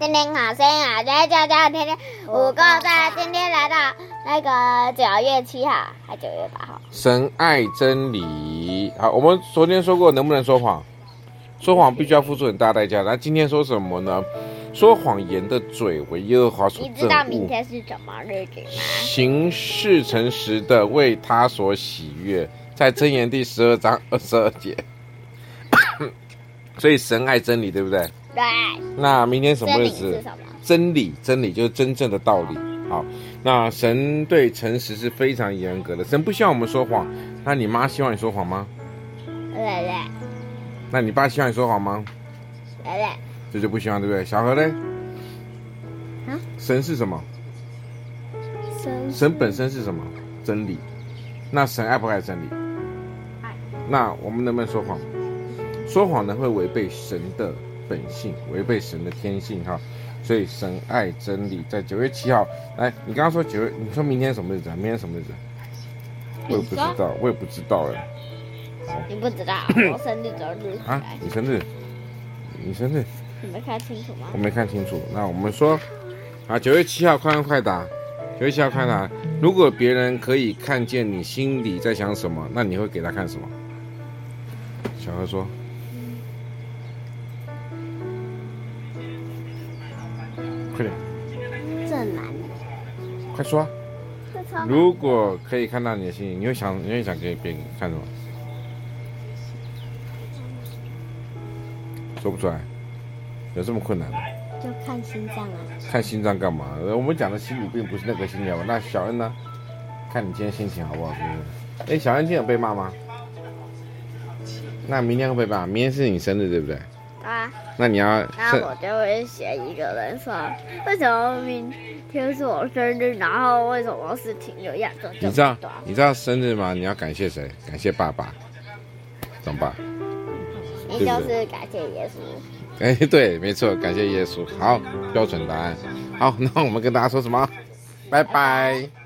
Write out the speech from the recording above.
天天好声音啊，来叫叫天天五个在今天来到那个九月七号还九月八号。神爱真理。好，我们昨天说过能不能说谎？说谎必须要付出很大代价。那今天说什么呢？说谎言的嘴为耶和华所憎恶。你知道明天是什么日子吗？行事诚实的为他所喜悦，在箴言第十二章二十二节。所以神爱真理，对不对？对。那明天什么日子？真理？真理，就是真正的道理。好，那神对诚实是非常严格的。神不希望我们说谎。那你妈希望你说谎吗？那你爸希望你说谎吗？这就不希望，对不对？小何嘞？啊？神是什么？神。神本身是什么？真理。那神爱不爱真理？爱。那我们能不能说谎？说谎呢，会违背神的本性，违背神的天性哈，所以神爱真理。在九月七号，来，你刚刚说九月，你说明天什么日子啊？明天什么日子？我也不知道，我也不知道哎。你不知道，我生日昨日啊？你生日？你生日？你没看清楚吗？我没看清楚。那我们说，啊，九月七号，快问快答。九月七号，快答。如果别人可以看见你心里在想什么，那你会给他看什么？小何说。这难，快说。如果可以看到你的心，你会想，你会想给别人看什么？说不出来，有这么困难吗？就看心脏啊。看心脏干嘛？我们讲的心理病不是那个心理。那小恩呢？看你今天心情好不好？是不是？哎，小恩今天有被骂吗？那明天会被骂？明天是你生日，对不对？啊。那你要，那我就会写一个人说，为什么明天是我生日，然后为什么事情有样做？你知道你知道生日吗？你要感谢谁？感谢爸爸，怎么办？你就是感谢耶稣。哎，对，没错，感谢耶稣。好，标准答案。好，那我们跟大家说什么？拜拜。